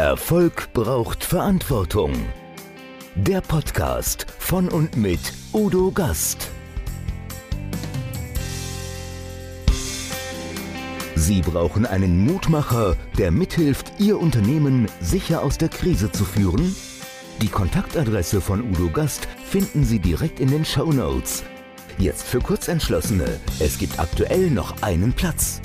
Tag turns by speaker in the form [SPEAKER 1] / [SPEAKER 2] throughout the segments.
[SPEAKER 1] Erfolg braucht Verantwortung. Der Podcast von und mit Udo Gast. Sie brauchen einen Mutmacher, der mithilft, Ihr Unternehmen sicher aus der Krise zu führen? Die Kontaktadresse von Udo Gast finden Sie direkt in den Show Notes. Jetzt für Kurzentschlossene. Es gibt aktuell noch einen Platz.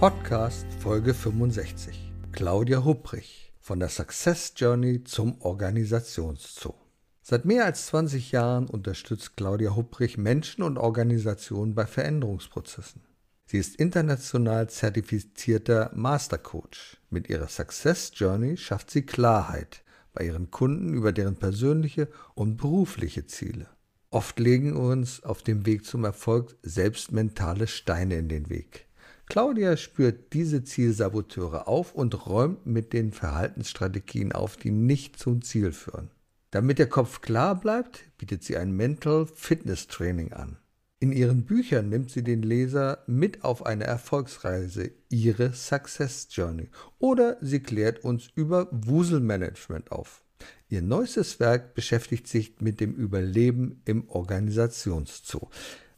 [SPEAKER 2] Podcast Folge 65. Claudia Hupprich von der Success Journey zum Organisationszoo. Seit mehr als 20 Jahren unterstützt Claudia Hupprich Menschen und Organisationen bei Veränderungsprozessen. Sie ist international zertifizierter Mastercoach. Mit ihrer Success Journey schafft sie Klarheit bei ihren Kunden über deren persönliche und berufliche Ziele. Oft legen uns auf dem Weg zum Erfolg selbst mentale Steine in den Weg. Claudia spürt diese Zielsaboteure auf und räumt mit den Verhaltensstrategien auf, die nicht zum Ziel führen. Damit der Kopf klar bleibt, bietet sie ein Mental Fitness Training an. In ihren Büchern nimmt sie den Leser mit auf eine Erfolgsreise, ihre Success Journey, oder sie klärt uns über Wuselmanagement auf. Ihr neuestes Werk beschäftigt sich mit dem Überleben im Organisationszoo.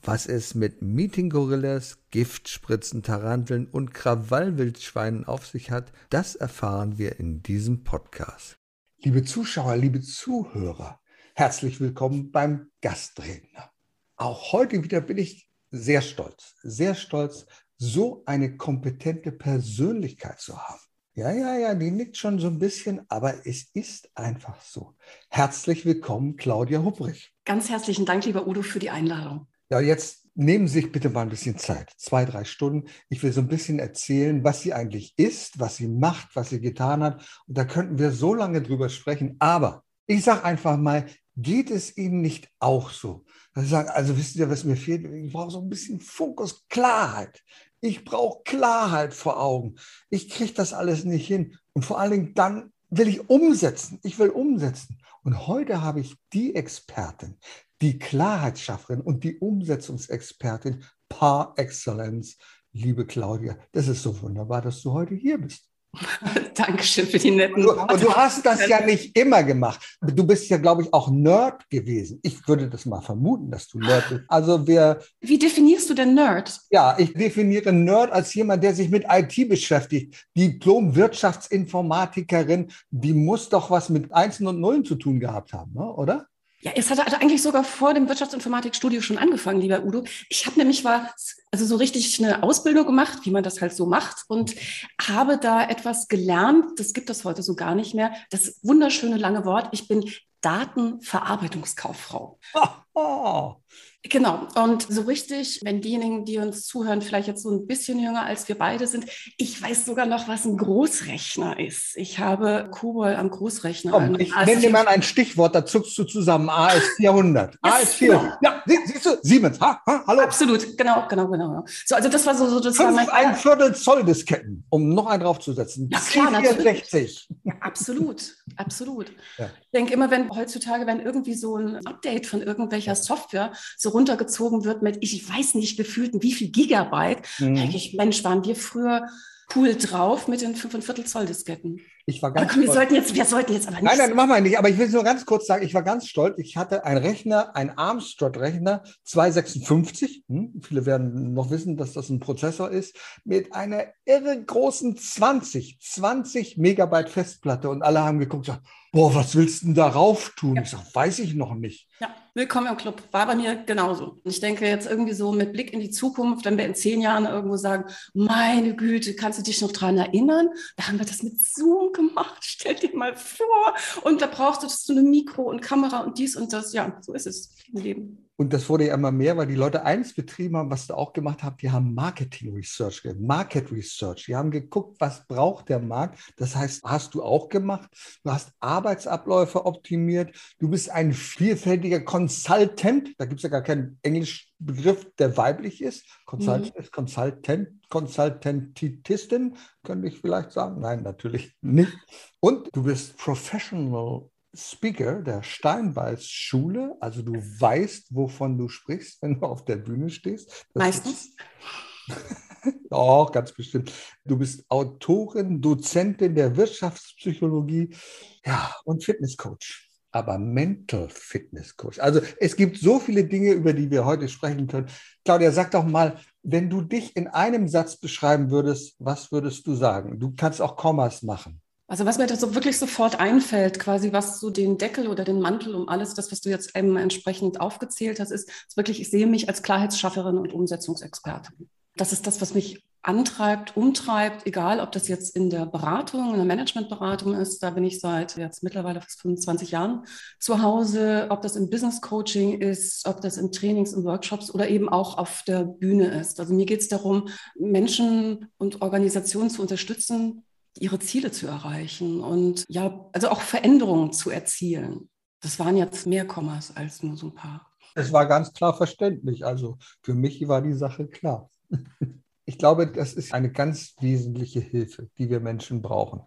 [SPEAKER 2] Was es mit Meeting-Gorillas, Giftspritzen, Taranteln und Krawallwildschweinen auf sich hat, das erfahren wir in diesem Podcast. Liebe Zuschauer, liebe Zuhörer, herzlich willkommen beim Gastredner. Auch heute wieder bin ich sehr stolz, sehr stolz, so eine kompetente Persönlichkeit zu haben. Ja, ja, ja, die nickt schon so ein bisschen, aber es ist einfach so. Herzlich willkommen, Claudia Hupprich.
[SPEAKER 3] Ganz herzlichen Dank, lieber Udo, für die Einladung.
[SPEAKER 2] Ja, jetzt nehmen Sie sich bitte mal ein bisschen Zeit, zwei, drei Stunden. Ich will so ein bisschen erzählen, was sie eigentlich ist, was sie macht, was sie getan hat. Und da könnten wir so lange drüber sprechen. Aber ich sage einfach mal, geht es Ihnen nicht auch so? Dass Sie sagen, also wisst ihr, was mir fehlt? Ich brauche so ein bisschen Fokus, Klarheit. Ich brauche Klarheit vor Augen. Ich kriege das alles nicht hin. Und vor allen Dingen dann will ich umsetzen. Ich will umsetzen. Und heute habe ich die Expertin, die Klarheitsschafferin und die Umsetzungsexpertin par excellence, liebe Claudia. Das ist so wunderbar, dass du heute hier bist.
[SPEAKER 3] Dankeschön für die netten
[SPEAKER 2] Worte. Und du hast das ja nicht immer gemacht. Du bist ja, glaube ich, auch Nerd gewesen. Ich würde das mal vermuten, dass du Nerd bist. Also wer.
[SPEAKER 3] Wie definierst du denn Nerd?
[SPEAKER 2] Ja, ich definiere Nerd als jemand, der sich mit IT beschäftigt. Diplom-Wirtschaftsinformatikerin, die muss doch was mit Einsen und Nullen zu tun gehabt haben, ne? oder?
[SPEAKER 3] Ja, es hat eigentlich sogar vor dem Wirtschaftsinformatikstudio schon angefangen, lieber Udo. Ich habe nämlich war also so richtig eine Ausbildung gemacht, wie man das halt so macht und habe da etwas gelernt, das gibt es heute so gar nicht mehr. Das wunderschöne lange Wort, ich bin Datenverarbeitungskauffrau. Oh, oh. Genau. Und so richtig, wenn diejenigen, die uns zuhören, vielleicht jetzt so ein bisschen jünger als wir beide sind, ich weiß sogar noch, was ein Großrechner ist. Ich habe Kobol am Großrechner.
[SPEAKER 2] Komm, ich nenne dir mal ein Stichwort, da zuckst du zusammen. AS400. AS400. Genau. Ja, siehst du, Siemens. Ha, ha, hallo.
[SPEAKER 3] Absolut. Genau, genau, genau. So, also das war so, so das
[SPEAKER 2] Fünf,
[SPEAKER 3] war mein
[SPEAKER 2] ein Viertel Zoll Disketten, um noch einen draufzusetzen.
[SPEAKER 3] Ja, klar,
[SPEAKER 2] natürlich.
[SPEAKER 3] Ja, absolut, absolut. Ja. Ich denke immer, wenn heutzutage, wenn irgendwie so ein Update von irgendwelcher Software so runtergezogen wird mit, ich weiß nicht, gefühlten wie viel Gigabyte, mhm. denke ich, Mensch, waren wir früher cool drauf mit den 5,25 Zoll Disketten.
[SPEAKER 2] Ich war ganz
[SPEAKER 3] aber komm, wir sollten jetzt, wir sollten jetzt aber nicht.
[SPEAKER 2] Nein, nein, machen wir nicht. Aber ich will es nur ganz kurz sagen, ich war ganz stolz. Ich hatte einen Rechner, einen Armstrong-Rechner, 256. Hm, viele werden noch wissen, dass das ein Prozessor ist, mit einer irre großen 20, 20 Megabyte Festplatte. Und alle haben geguckt und gesagt, boah, was willst du denn darauf tun? Ja. Ich sage, weiß ich noch nicht.
[SPEAKER 3] Ja, willkommen im Club. War bei mir genauso. Ich denke jetzt irgendwie so mit Blick in die Zukunft, wenn wir in zehn Jahren irgendwo sagen, meine Güte, kannst du dich noch daran erinnern? Da haben wir das mit Zoom gemacht. Stell dir mal vor. Und da brauchst du eine Mikro und Kamera und dies und das. Ja, so ist es im Leben.
[SPEAKER 2] Und das wurde ja immer mehr, weil die Leute eins betrieben haben, was du auch gemacht hast, die haben Marketing Research, Market Research. Die haben geguckt, was braucht der Markt. Das heißt, hast du auch gemacht. Du hast Arbeitsabläufe optimiert. Du bist ein vielfältiger Consultant. Da gibt es ja gar keinen englischen Begriff, der weiblich ist. Consultant mhm. ist Consultant, Consultantistin, könnte ich vielleicht sagen. Nein, natürlich nicht. Und du bist Professional Speaker der Steinbeis Schule, also du weißt, wovon du sprichst, wenn du auf der Bühne stehst.
[SPEAKER 3] Das Meistens.
[SPEAKER 2] Ist, Doch, ganz bestimmt. Du bist Autorin, Dozentin der Wirtschaftspsychologie ja, und Fitnesscoach. Aber Mental Fitness Coach. Also es gibt so viele Dinge, über die wir heute sprechen können. Claudia, sag doch mal, wenn du dich in einem Satz beschreiben würdest, was würdest du sagen? Du kannst auch Kommas machen.
[SPEAKER 3] Also was mir da so wirklich sofort einfällt, quasi was so den Deckel oder den Mantel um alles, das, was du jetzt eben entsprechend aufgezählt hast, ist, ist wirklich, ich sehe mich als Klarheitsschafferin und Umsetzungsexpertin. Das ist das, was mich antreibt, umtreibt, egal ob das jetzt in der Beratung, in der Managementberatung ist, da bin ich seit jetzt mittlerweile fast 25 Jahren zu Hause, ob das im Business Coaching ist, ob das in Trainings und Workshops oder eben auch auf der Bühne ist. Also mir geht es darum, Menschen und Organisationen zu unterstützen, ihre Ziele zu erreichen und ja, also auch Veränderungen zu erzielen. Das waren jetzt mehr Kommas als nur so ein paar.
[SPEAKER 2] Es war ganz klar verständlich. Also für mich war die Sache klar. Ich glaube, das ist eine ganz wesentliche Hilfe, die wir Menschen brauchen.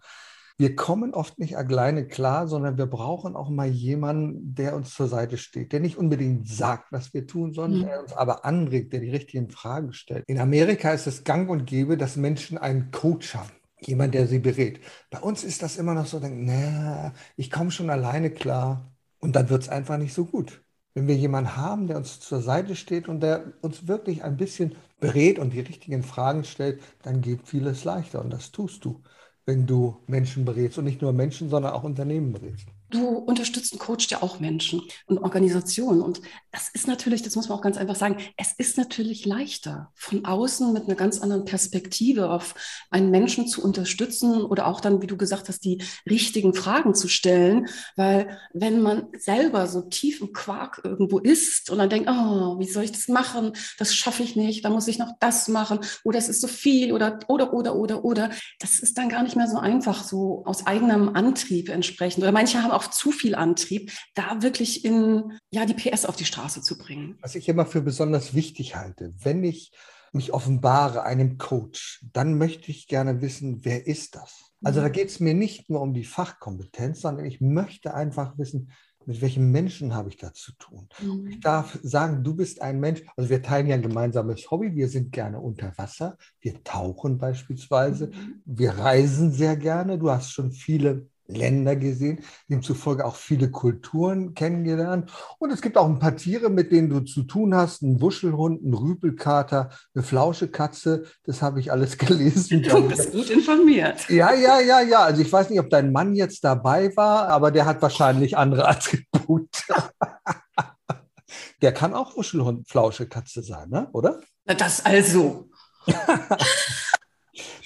[SPEAKER 2] Wir kommen oft nicht alleine klar, sondern wir brauchen auch mal jemanden, der uns zur Seite steht, der nicht unbedingt sagt, was wir tun, sondern mhm. der uns aber anregt, der die richtigen Fragen stellt. In Amerika ist es gang und gäbe, dass Menschen einen Coach haben. Jemand, der sie berät. Bei uns ist das immer noch so, na, ich komme schon alleine klar. Und dann wird es einfach nicht so gut. Wenn wir jemanden haben, der uns zur Seite steht und der uns wirklich ein bisschen berät und die richtigen Fragen stellt, dann geht vieles leichter. Und das tust du, wenn du Menschen berätst. Und nicht nur Menschen, sondern auch Unternehmen berätst.
[SPEAKER 3] Du unterstützt und coachst ja auch Menschen und Organisationen. Und das ist natürlich, das muss man auch ganz einfach sagen, es ist natürlich leichter, von außen mit einer ganz anderen Perspektive auf einen Menschen zu unterstützen oder auch dann, wie du gesagt hast, die richtigen Fragen zu stellen. Weil wenn man selber so tief im Quark irgendwo ist und dann denkt, oh, wie soll ich das machen? Das schaffe ich nicht, da muss ich noch das machen oder es ist so viel oder, oder, oder, oder, oder. Das ist dann gar nicht mehr so einfach, so aus eigenem Antrieb entsprechend. Oder manche haben auch zu viel Antrieb, da wirklich in, ja, die PS auf die Straße zu bringen.
[SPEAKER 2] Was ich immer für besonders wichtig halte, wenn ich mich offenbare einem Coach, dann möchte ich gerne wissen, wer ist das? Also da mhm. geht es mir nicht nur um die Fachkompetenz, sondern ich möchte einfach wissen, mit welchem Menschen habe ich da zu tun? Mhm. Ich darf sagen, du bist ein Mensch, also wir teilen ja ein gemeinsames Hobby, wir sind gerne unter Wasser, wir tauchen beispielsweise, mhm. wir reisen sehr gerne, du hast schon viele Länder gesehen, demzufolge auch viele Kulturen kennengelernt. Und es gibt auch ein paar Tiere, mit denen du zu tun hast. Ein Wuschelhund, ein Rüpelkater, eine Flauschekatze. Das habe ich alles gelesen.
[SPEAKER 3] Du bist gut informiert.
[SPEAKER 2] Ja, ja, ja, ja. Also ich weiß nicht, ob dein Mann jetzt dabei war, aber der hat wahrscheinlich andere Attribute. der kann auch Wuschelhund, Flauschekatze sein, ne? oder?
[SPEAKER 3] Das also.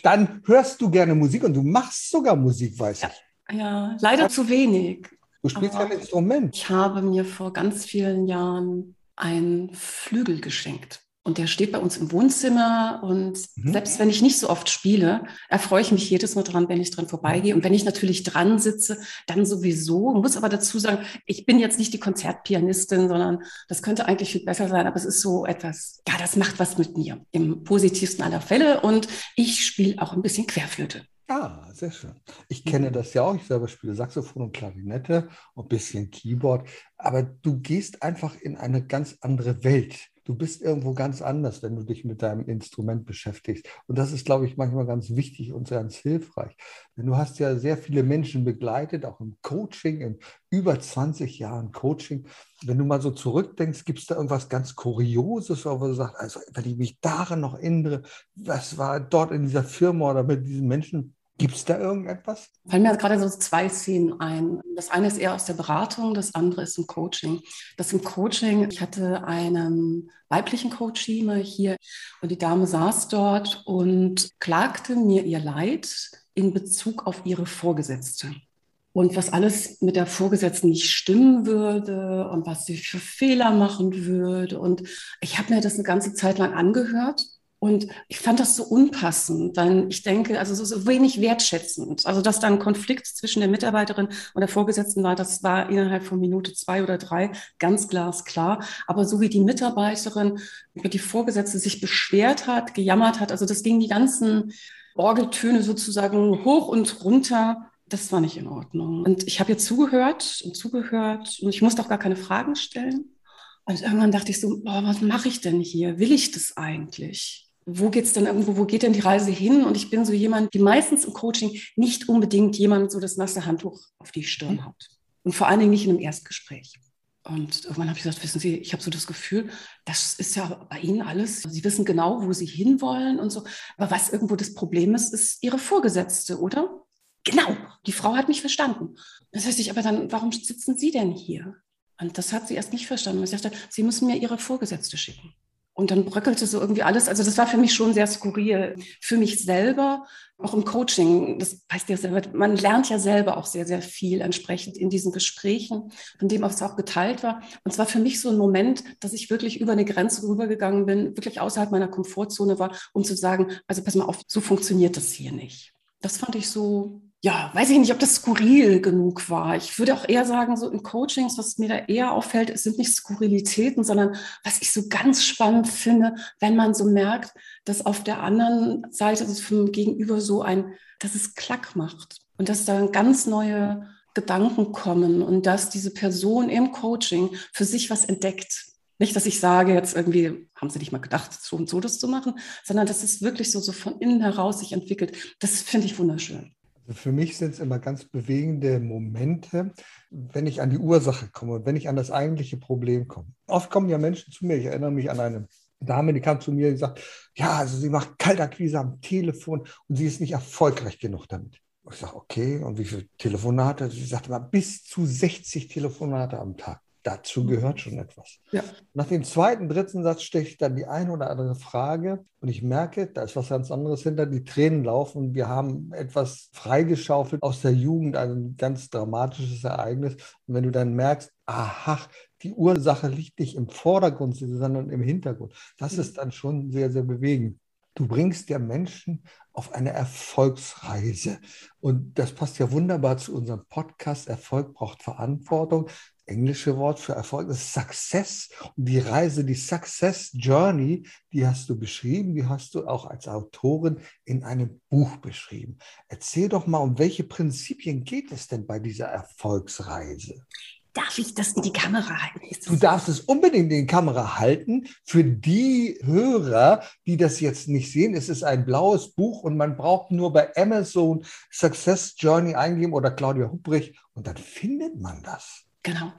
[SPEAKER 2] Dann hörst du gerne Musik und du machst sogar Musik, weiß ja. ich.
[SPEAKER 3] Ja, leider zu wenig.
[SPEAKER 2] Du spielst ja ein Instrument.
[SPEAKER 3] Ich habe mir vor ganz vielen Jahren einen Flügel geschenkt. Und der steht bei uns im Wohnzimmer. Und mhm. selbst wenn ich nicht so oft spiele, erfreue ich mich jedes Mal dran, wenn ich dran vorbeigehe. Und wenn ich natürlich dran sitze, dann sowieso. Muss aber dazu sagen, ich bin jetzt nicht die Konzertpianistin, sondern das könnte eigentlich viel besser sein. Aber es ist so etwas, ja, das macht was mit mir im positivsten aller Fälle. Und ich spiele auch ein bisschen Querflöte.
[SPEAKER 2] Ah, sehr schön. Ich kenne mhm. das ja auch. Ich selber spiele Saxophon und Klarinette und ein bisschen Keyboard. Aber du gehst einfach in eine ganz andere Welt. Du bist irgendwo ganz anders, wenn du dich mit deinem Instrument beschäftigst. Und das ist, glaube ich, manchmal ganz wichtig und ganz hilfreich. Denn du hast ja sehr viele Menschen begleitet, auch im Coaching, in über 20 Jahren Coaching. Wenn du mal so zurückdenkst, gibt es da irgendwas ganz Kurioses, wo du sagst, also wenn ich mich daran noch erinnere, was war dort in dieser Firma oder mit diesen Menschen Gibt es da irgendetwas?
[SPEAKER 3] Fallen mir gerade so zwei Szenen ein. Das eine ist eher aus der Beratung, das andere ist im Coaching. Das im Coaching, ich hatte einen weiblichen Coachie mal hier und die Dame saß dort und klagte mir ihr Leid in Bezug auf ihre Vorgesetzte. Und was alles mit der Vorgesetzten nicht stimmen würde und was sie für Fehler machen würde. Und ich habe mir das eine ganze Zeit lang angehört und ich fand das so unpassend, denn ich denke, also so, so wenig wertschätzend. Also, dass da ein Konflikt zwischen der Mitarbeiterin und der Vorgesetzten war, das war innerhalb von Minute zwei oder drei ganz glasklar. Aber so wie die Mitarbeiterin über die Vorgesetzte sich beschwert hat, gejammert hat, also das ging die ganzen Orgeltöne sozusagen hoch und runter. Das war nicht in Ordnung. Und ich habe ihr zugehört und zugehört und ich musste auch gar keine Fragen stellen. Und irgendwann dachte ich so, boah, was mache ich denn hier? Will ich das eigentlich? Wo geht es denn irgendwo, wo geht denn die Reise hin? Und ich bin so jemand, die meistens im Coaching nicht unbedingt jemand so das nasse Handtuch auf die Stirn mhm. haut. Und vor allen Dingen nicht in einem Erstgespräch. Und irgendwann habe ich gesagt, wissen Sie, ich habe so das Gefühl, das ist ja bei Ihnen alles. Sie wissen genau, wo Sie hinwollen und so. Aber was irgendwo das Problem ist, ist Ihre Vorgesetzte, oder? Genau, die Frau hat mich verstanden. Das heißt, ich, aber dann, warum sitzen Sie denn hier? Und das hat sie erst nicht verstanden. Ich dachte, Sie müssen mir Ihre Vorgesetzte schicken. Und dann bröckelte so irgendwie alles. Also das war für mich schon sehr skurril. Für mich selber, auch im Coaching, das heißt ja selber, man lernt ja selber auch sehr, sehr viel entsprechend in diesen Gesprächen, von dem was auch geteilt war. Und zwar für mich so ein Moment, dass ich wirklich über eine Grenze rübergegangen bin, wirklich außerhalb meiner Komfortzone war, um zu sagen, also pass mal auf, so funktioniert das hier nicht. Das fand ich so ja, weiß ich nicht, ob das skurril genug war. Ich würde auch eher sagen, so in Coachings, was mir da eher auffällt, es sind nicht Skurrilitäten, sondern was ich so ganz spannend finde, wenn man so merkt, dass auf der anderen Seite des vom Gegenüber so ein, dass es Klack macht und dass da ganz neue Gedanken kommen und dass diese Person im Coaching für sich was entdeckt. Nicht, dass ich sage, jetzt irgendwie haben sie nicht mal gedacht, so und so das zu machen, sondern dass es wirklich so, so von innen heraus sich entwickelt. Das finde ich wunderschön.
[SPEAKER 2] Für mich sind es immer ganz bewegende Momente, wenn ich an die Ursache komme wenn ich an das eigentliche Problem komme. Oft kommen ja Menschen zu mir, ich erinnere mich an eine Dame, die kam zu mir und sagt, ja, also sie macht Kaltakquise am Telefon und sie ist nicht erfolgreich genug damit. Ich sage, okay, und wie viele Telefonate? Sie sagte mal, bis zu 60 Telefonate am Tag dazu gehört schon etwas. Ja. Nach dem zweiten, dritten Satz stelle ich dann die eine oder andere Frage und ich merke, da ist was ganz anderes hinter, die Tränen laufen. Wir haben etwas freigeschaufelt aus der Jugend, ein ganz dramatisches Ereignis. Und wenn du dann merkst, aha, die Ursache liegt nicht im Vordergrund, sondern im Hintergrund, das ist dann schon sehr, sehr bewegend. Du bringst ja Menschen auf eine Erfolgsreise. Und das passt ja wunderbar zu unserem Podcast. Erfolg braucht Verantwortung englische Wort für Erfolg ist Success. Und die Reise, die Success Journey, die hast du beschrieben, die hast du auch als Autorin in einem Buch beschrieben. Erzähl doch mal, um welche Prinzipien geht es denn bei dieser Erfolgsreise?
[SPEAKER 3] Darf ich das in die Kamera halten?
[SPEAKER 2] Du darfst es unbedingt in die Kamera halten. Für die Hörer, die das jetzt nicht sehen, es ist ein blaues Buch und man braucht nur bei Amazon Success Journey eingeben oder Claudia Hubrich und dann findet man das.
[SPEAKER 3] Genau.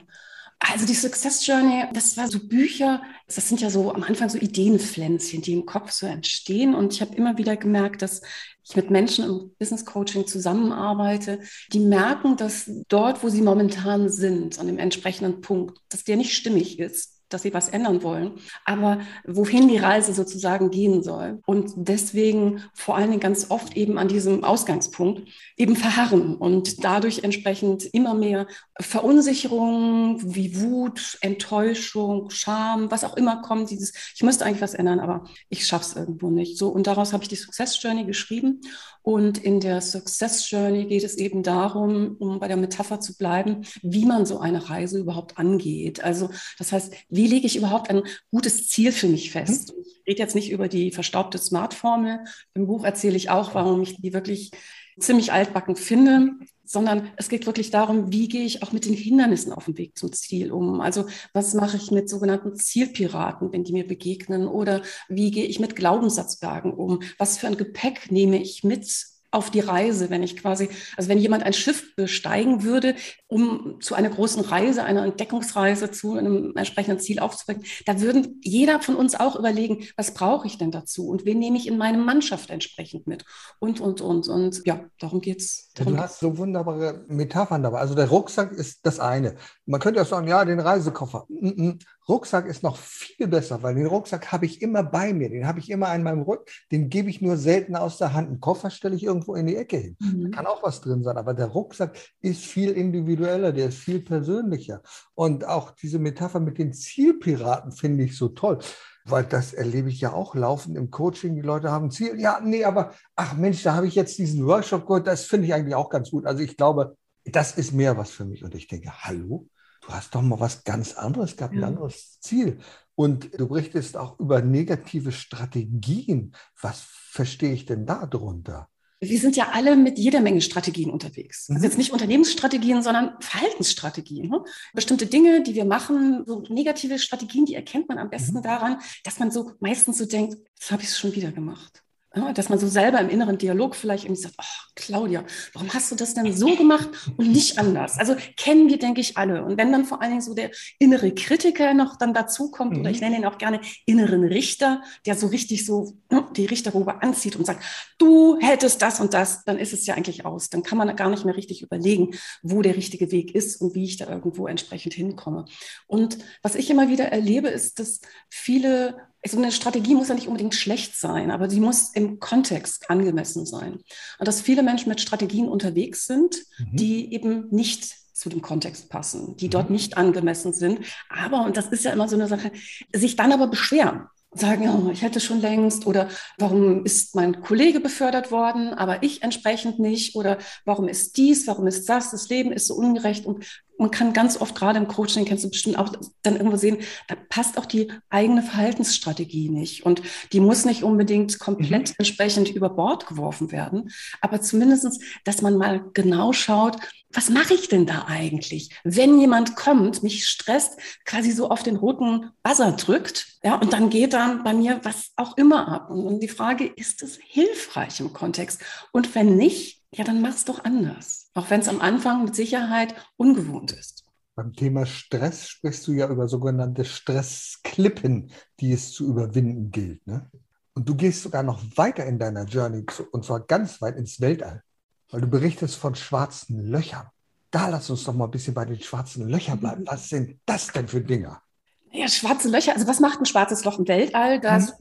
[SPEAKER 3] Also die Success Journey, das war so Bücher, das sind ja so am Anfang so Ideenpflänzchen, die im Kopf so entstehen. Und ich habe immer wieder gemerkt, dass ich mit Menschen im Business Coaching zusammenarbeite, die merken, dass dort, wo sie momentan sind, an dem entsprechenden Punkt, dass der nicht stimmig ist dass sie was ändern wollen, aber wohin die Reise sozusagen gehen soll. Und deswegen vor allen Dingen ganz oft eben an diesem Ausgangspunkt eben verharren und dadurch entsprechend immer mehr Verunsicherung wie Wut, Enttäuschung, Scham, was auch immer kommt, dieses, ich müsste eigentlich was ändern, aber ich schaffe es irgendwo nicht. So, und daraus habe ich die Success Journey geschrieben. Und in der Success Journey geht es eben darum, um bei der Metapher zu bleiben, wie man so eine Reise überhaupt angeht. Also das heißt, wie lege ich überhaupt ein gutes Ziel für mich fest? Mhm. Ich rede jetzt nicht über die verstaubte Smart-Formel. Im Buch erzähle ich auch, warum ich die wirklich ziemlich altbacken finde, sondern es geht wirklich darum, wie gehe ich auch mit den Hindernissen auf dem Weg zum Ziel um. Also was mache ich mit sogenannten Zielpiraten, wenn die mir begegnen? Oder wie gehe ich mit Glaubenssatzbergen um? Was für ein Gepäck nehme ich mit auf die Reise, wenn ich quasi, also wenn jemand ein Schiff besteigen würde, um zu einer großen Reise, einer Entdeckungsreise zu einem entsprechenden Ziel aufzubringen, da würden jeder von uns auch überlegen, was brauche ich denn dazu und wen nehme ich in meine Mannschaft entsprechend mit und, und, und. Und ja, darum geht es.
[SPEAKER 2] Ja, du hast so wunderbare Metaphern dabei. Also der Rucksack ist das eine. Man könnte auch sagen, ja, den Reisekoffer. Mm -mm. Rucksack ist noch viel besser, weil den Rucksack habe ich immer bei mir, den habe ich immer an meinem Rücken, den gebe ich nur selten aus der Hand. Einen Koffer stelle ich irgendwo in die Ecke hin. Mhm. Da kann auch was drin sein, aber der Rucksack ist viel individueller, der ist viel persönlicher. Und auch diese Metapher mit den Zielpiraten finde ich so toll weil das erlebe ich ja auch laufend im Coaching. Die Leute haben ein Ziel. Ja, nee, aber ach Mensch, da habe ich jetzt diesen Workshop gehört. Das finde ich eigentlich auch ganz gut. Also ich glaube, das ist mehr was für mich. Und ich denke, hallo, du hast doch mal was ganz anderes gehabt, ein anderes Ziel. Und du berichtest auch über negative Strategien. Was verstehe ich denn da drunter?
[SPEAKER 3] Wir sind ja alle mit jeder Menge Strategien unterwegs. Also
[SPEAKER 2] Mhm.
[SPEAKER 3] jetzt nicht Unternehmensstrategien, sondern Verhaltensstrategien. Ne? Bestimmte Dinge, die wir machen, so negative Strategien, die erkennt man am besten
[SPEAKER 2] Mhm.
[SPEAKER 3] daran, dass man so meistens so denkt, das habe ich schon wieder gemacht. Ja, dass man so selber im inneren Dialog vielleicht irgendwie sagt, oh, Claudia, warum hast du das denn so gemacht und nicht anders? Also kennen wir, denke ich, alle. Und wenn dann vor allen Dingen so der innere Kritiker noch dann dazukommt,
[SPEAKER 2] Mhm.
[SPEAKER 3] oder ich nenne ihn auch gerne inneren Richter, der so richtig so ne, die Richterrobe anzieht und sagt, du hättest das und das, dann ist es ja eigentlich aus. Dann kann man gar nicht mehr richtig überlegen, wo der richtige Weg ist und wie ich da irgendwo entsprechend hinkomme. Und was ich immer wieder erlebe, ist, dass viele so eine Strategie muss ja nicht unbedingt schlecht sein, aber sie muss im Kontext angemessen sein. Und dass viele Menschen mit Strategien unterwegs sind,
[SPEAKER 2] Mhm.
[SPEAKER 3] die eben nicht zu dem Kontext passen, die
[SPEAKER 2] Mhm.
[SPEAKER 3] dort nicht angemessen sind. Aber, und das ist ja immer so eine Sache, sich dann aber beschweren. Sagen, oh, ich hätte schon längst oder warum ist mein Kollege befördert worden, aber ich entsprechend nicht oder warum ist dies, warum ist das, das Leben ist so ungerecht und man kann ganz oft gerade im Coaching, kennst du bestimmt auch, dann irgendwo sehen, da passt auch die eigene Verhaltensstrategie nicht. Und die muss nicht unbedingt komplett
[SPEAKER 2] Mhm.
[SPEAKER 3] entsprechend über Bord geworfen werden. Aber zumindestens, dass man mal genau schaut, was mache ich denn da eigentlich? Wenn jemand kommt, mich stresst, quasi so auf den roten Buzzer drückt, ja, und dann geht dann bei mir was auch immer ab. Und die Frage, ist es hilfreich im Kontext? Und wenn nicht, ja, dann mach's doch anders. Auch wenn es am Anfang mit Sicherheit ungewohnt ist.
[SPEAKER 2] Beim Thema Stress sprichst du ja über sogenannte Stressklippen, die es zu überwinden gilt. Ne? Und du gehst sogar noch weiter in deiner Journey, und zwar ganz weit ins Weltall, weil du berichtest von schwarzen Löchern. Da lass uns doch mal ein bisschen bei den schwarzen Löchern bleiben. Was sind das denn für Dinger?
[SPEAKER 3] Ja, schwarze Löcher. Also was macht ein schwarzes Loch im Weltall? Das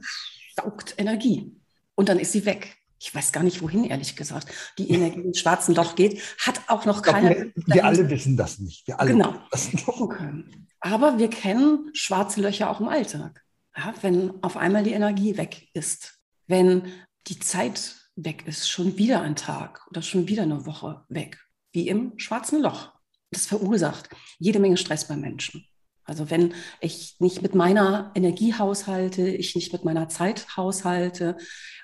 [SPEAKER 3] saugt Energie. Und dann ist sie weg. Ich weiß gar nicht, wohin, ehrlich gesagt. Die Energie ins schwarzen Loch geht, hat auch noch keiner.
[SPEAKER 2] wir, wir alle wissen das nicht. Wir alle
[SPEAKER 3] Genau.
[SPEAKER 2] wissen das nicht.
[SPEAKER 3] Aber wir kennen schwarze Löcher auch im Alltag. Ja, wenn auf einmal die Energie weg ist, wenn die Zeit weg ist, schon wieder ein Tag oder schon wieder eine Woche weg, wie im schwarzen Loch. Das verursacht jede Menge Stress bei Menschen. Also wenn ich nicht mit meiner Energie haushalte, ich nicht mit meiner Zeit haushalte.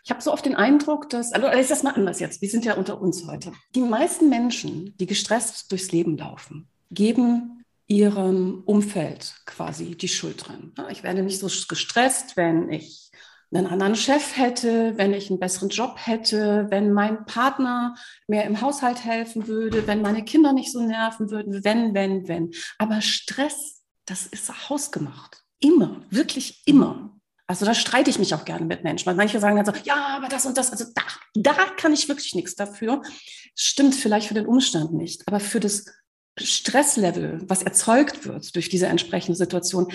[SPEAKER 3] Ich habe so oft den Eindruck, dass, also ich das mal anders jetzt, wir sind ja unter uns heute. Die meisten Menschen, die gestresst durchs Leben laufen, geben ihrem Umfeld quasi die Schuld dran. Ich werde nicht so gestresst, wenn ich einen anderen Chef hätte, wenn ich einen besseren Job hätte, wenn mein Partner mehr im Haushalt helfen würde, wenn meine Kinder nicht so nerven würden, wenn, wenn, wenn. Aber Stress, das ist hausgemacht. Immer, wirklich immer. Also da streite ich mich auch gerne mit Menschen, weil manche sagen dann so, ja, aber das und das, also da, da kann ich wirklich nichts dafür. Stimmt vielleicht für den Umstand nicht, aber für das Stresslevel, was erzeugt wird durch diese entsprechende Situation,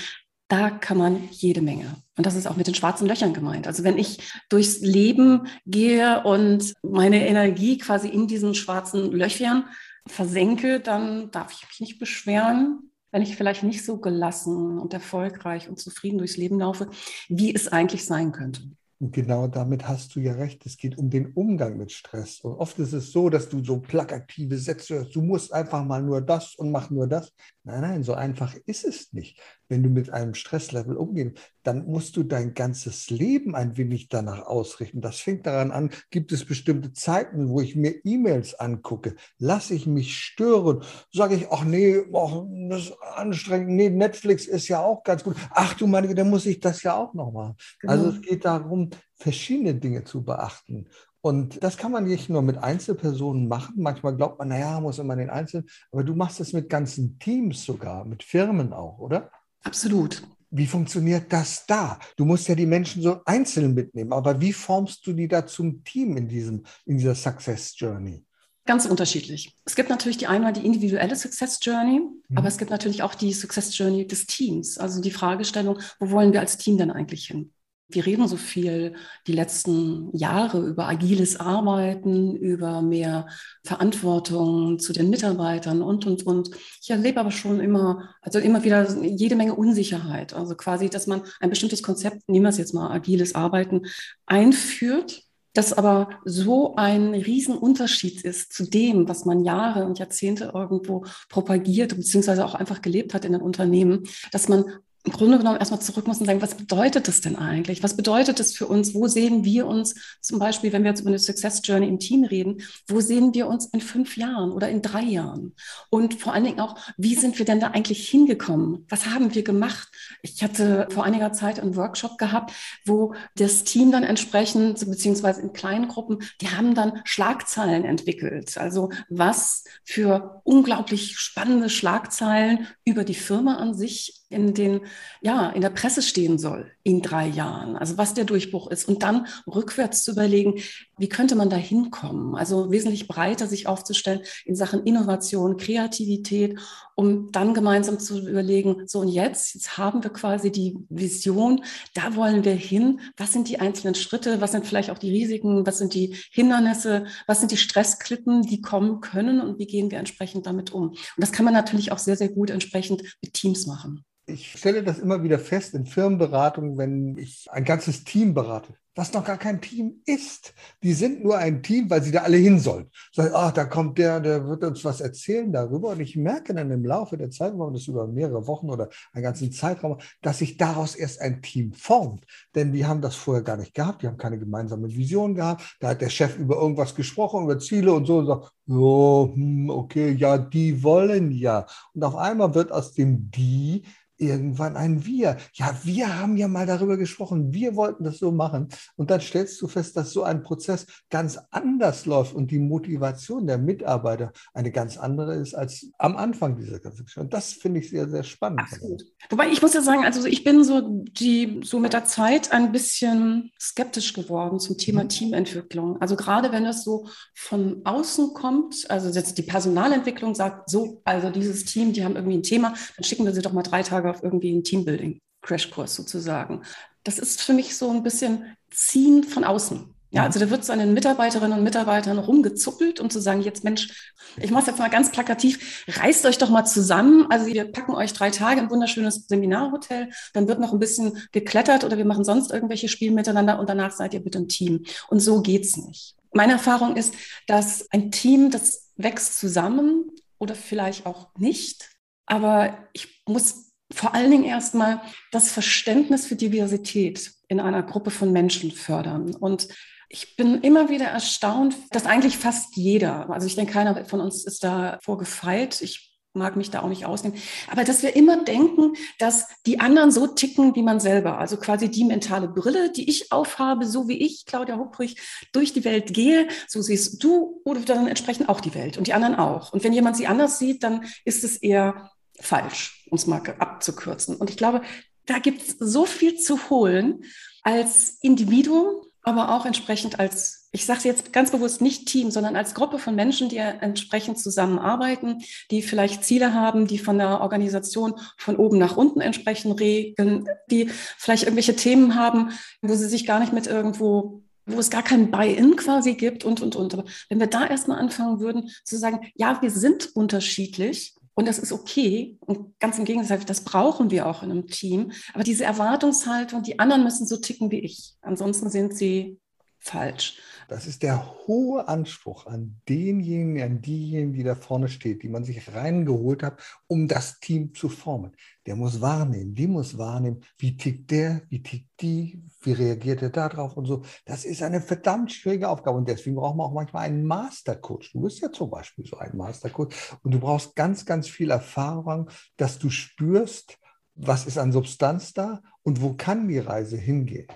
[SPEAKER 3] da kann man jede Menge. Und das ist auch mit den schwarzen Löchern gemeint. Also wenn ich durchs Leben gehe und meine Energie quasi in diesen schwarzen Löchern versenke, dann darf ich mich nicht beschweren, wenn ich vielleicht nicht so gelassen und erfolgreich und zufrieden durchs Leben laufe, wie es eigentlich sein könnte.
[SPEAKER 2] Und genau damit hast du ja recht. Es geht um den Umgang mit Stress. Und oft ist es so, dass du so plakative Sätze hörst, du musst einfach mal nur das und mach nur das. Nein, nein, so einfach ist es nicht. Wenn du mit einem Stresslevel umgehst, dann musst du dein ganzes Leben ein wenig danach ausrichten. Das fängt daran an, gibt es bestimmte Zeiten, wo ich mir E-Mails angucke, lasse ich mich stören, sage ich, ach nee, ach, das ist anstrengend, nee, Netflix ist ja auch ganz gut. Ach du meine, dann muss ich das ja auch noch machen. Also
[SPEAKER 3] Genau.
[SPEAKER 2] es geht darum, verschiedene Dinge zu beachten. Und das kann man nicht nur mit Einzelpersonen machen. Manchmal glaubt man, naja, muss immer den Einzelnen. Aber du machst es mit ganzen Teams sogar, mit Firmen auch, oder?
[SPEAKER 3] Absolut.
[SPEAKER 2] Wie funktioniert das da? Du musst ja die Menschen so einzeln mitnehmen. Aber wie formst du die da zum Team in, diesem, in dieser Success Journey?
[SPEAKER 3] Ganz unterschiedlich. Es gibt natürlich die einmal die individuelle Success Journey,
[SPEAKER 2] Mhm.
[SPEAKER 3] aber es gibt natürlich auch die Success Journey des Teams. Also die Fragestellung, wo wollen wir als Team denn eigentlich hin? Wir reden so viel die letzten Jahre über agiles Arbeiten, über mehr Verantwortung zu den Mitarbeitern und, und, und. Ich erlebe aber schon immer, also immer wieder jede Menge Unsicherheit. Also quasi, dass man ein bestimmtes Konzept, nehmen wir es jetzt mal agiles Arbeiten, einführt das aber so ein Riesenunterschied ist zu dem, was man Jahre und Jahrzehnte irgendwo propagiert, beziehungsweise auch einfach gelebt hat in den Unternehmen, dass man im Grunde genommen erstmal zurück muss und sagen, was bedeutet das denn eigentlich? Was bedeutet das für uns? Wo sehen wir uns zum Beispiel, wenn wir jetzt über eine Success Journey im Team reden, wo sehen wir uns in fünf Jahren oder in drei Jahren? Und vor allen Dingen auch, wie sind wir denn da eigentlich hingekommen? Was haben wir gemacht? Ich hatte vor einiger Zeit einen Workshop gehabt, wo das Team dann entsprechend, beziehungsweise in kleinen Gruppen, die haben dann Schlagzeilen entwickelt. Also was für unglaublich spannende Schlagzeilen über die Firma an sich in den, ja, in der Presse stehen soll in drei Jahren. Also was der Durchbruch ist. Und dann rückwärts zu überlegen, wie könnte man da hinkommen? Also wesentlich breiter sich aufzustellen in Sachen Innovation, Kreativität, um dann gemeinsam zu überlegen, so und jetzt, jetzt haben wir quasi die Vision, da wollen wir hin. Was sind die einzelnen Schritte? Was sind vielleicht auch die Risiken? Was sind die Hindernisse? Was sind die Stressklippen, die kommen können? Und wie gehen wir entsprechend damit um? Und das kann man natürlich auch sehr, sehr gut entsprechend mit Teams machen.
[SPEAKER 2] Ich stelle das immer wieder fest in Firmenberatungen, wenn ich ein ganzes Team berate, was noch gar kein Team ist. Die sind nur ein Team, weil sie da alle hin sollen. Sagen, ach, da kommt der, der wird uns was erzählen darüber. Und ich merke dann im Laufe der Zeit, wenn man das über mehrere Wochen oder einen ganzen Zeitraum, dass sich daraus erst ein Team formt. Denn die haben das vorher gar nicht gehabt. Die haben keine gemeinsame Vision gehabt. Da hat der Chef über irgendwas gesprochen, über Ziele und so und sagt, oh, okay, ja, die wollen ja. Und auf einmal wird aus dem Die irgendwann ein Wir. Ja, wir haben ja mal darüber gesprochen, wir wollten das so machen. Und dann stellst du fest, dass so ein Prozess ganz anders läuft und die Motivation der Mitarbeiter eine ganz andere ist als am Anfang dieser ganzen Geschichte. Und das finde ich sehr, sehr spannend. Absolut.
[SPEAKER 3] Wobei ich muss ja sagen, also ich bin so die so mit der Zeit ein bisschen skeptisch geworden zum Thema mhm. Teamentwicklung. Also gerade wenn das so von außen kommt, also jetzt die Personalentwicklung sagt, so, also dieses Team, die haben irgendwie ein Thema, dann schicken wir sie doch mal drei Tage auf irgendwie einen Teambuilding-Crashkurs sozusagen. Das ist für mich so ein bisschen Ziehen von außen. Ja, also da wird so an den Mitarbeiterinnen und Mitarbeitern rumgezuppelt, um zu sagen, jetzt Mensch, ich mache es jetzt mal ganz plakativ, reißt euch doch mal zusammen. Also wir packen euch drei Tage in ein wunderschönes Seminarhotel, dann wird noch ein bisschen geklettert oder wir machen sonst irgendwelche Spiele miteinander und danach seid ihr bitte ein Team. Und so geht's nicht. Meine Erfahrung ist, dass ein Team, das wächst zusammen oder vielleicht auch nicht. Aber ich muss vor allen Dingen erstmal das Verständnis für Diversität in einer Gruppe von Menschen fördern. Und ich bin immer wieder erstaunt, dass eigentlich fast jeder, also ich denke, keiner von uns ist da vorgefeilt. Ich mag mich da auch nicht ausnehmen. Aber dass wir immer denken, dass die anderen so ticken wie man selber. Also quasi die mentale Brille, die ich aufhabe, so wie ich, Claudia Hupprich, durch die Welt gehe, so siehst du oder dann entsprechend auch die Welt und die anderen auch. Und wenn jemand sie anders sieht, dann ist es eher falsch, um es mal abzukürzen. Und ich glaube, da gibt es so viel zu holen als Individuum, aber auch entsprechend als, ich sage jetzt ganz bewusst nicht Team, sondern als Gruppe von Menschen, die entsprechend zusammenarbeiten, die vielleicht Ziele haben, die von der Organisation von oben nach unten entsprechend regeln, die vielleicht irgendwelche Themen haben, wo sie sich gar nicht mit irgendwo wo es gar kein Buy-in quasi gibt und, und, und. Aber wenn wir da erstmal anfangen würden zu sagen, ja, wir sind unterschiedlich, und das ist okay. Und ganz im Gegenteil, das brauchen wir auch in einem Team. Aber diese Erwartungshaltung, die anderen müssen so ticken wie ich. Ansonsten sind sie falsch.
[SPEAKER 2] Das ist der hohe Anspruch an denjenigen, an diejenigen, die da vorne steht, die man sich reingeholt hat, um das Team zu formen. Der muss wahrnehmen, die muss wahrnehmen, wie tickt der, wie tickt die, wie reagiert er darauf und so. Das ist eine verdammt schwierige Aufgabe und deswegen braucht man auch manchmal einen Mastercoach. Du bist ja zum Beispiel so ein Mastercoach und du brauchst ganz, ganz viel Erfahrung, dass du spürst, was ist an Substanz da und wo kann die Reise hingehen.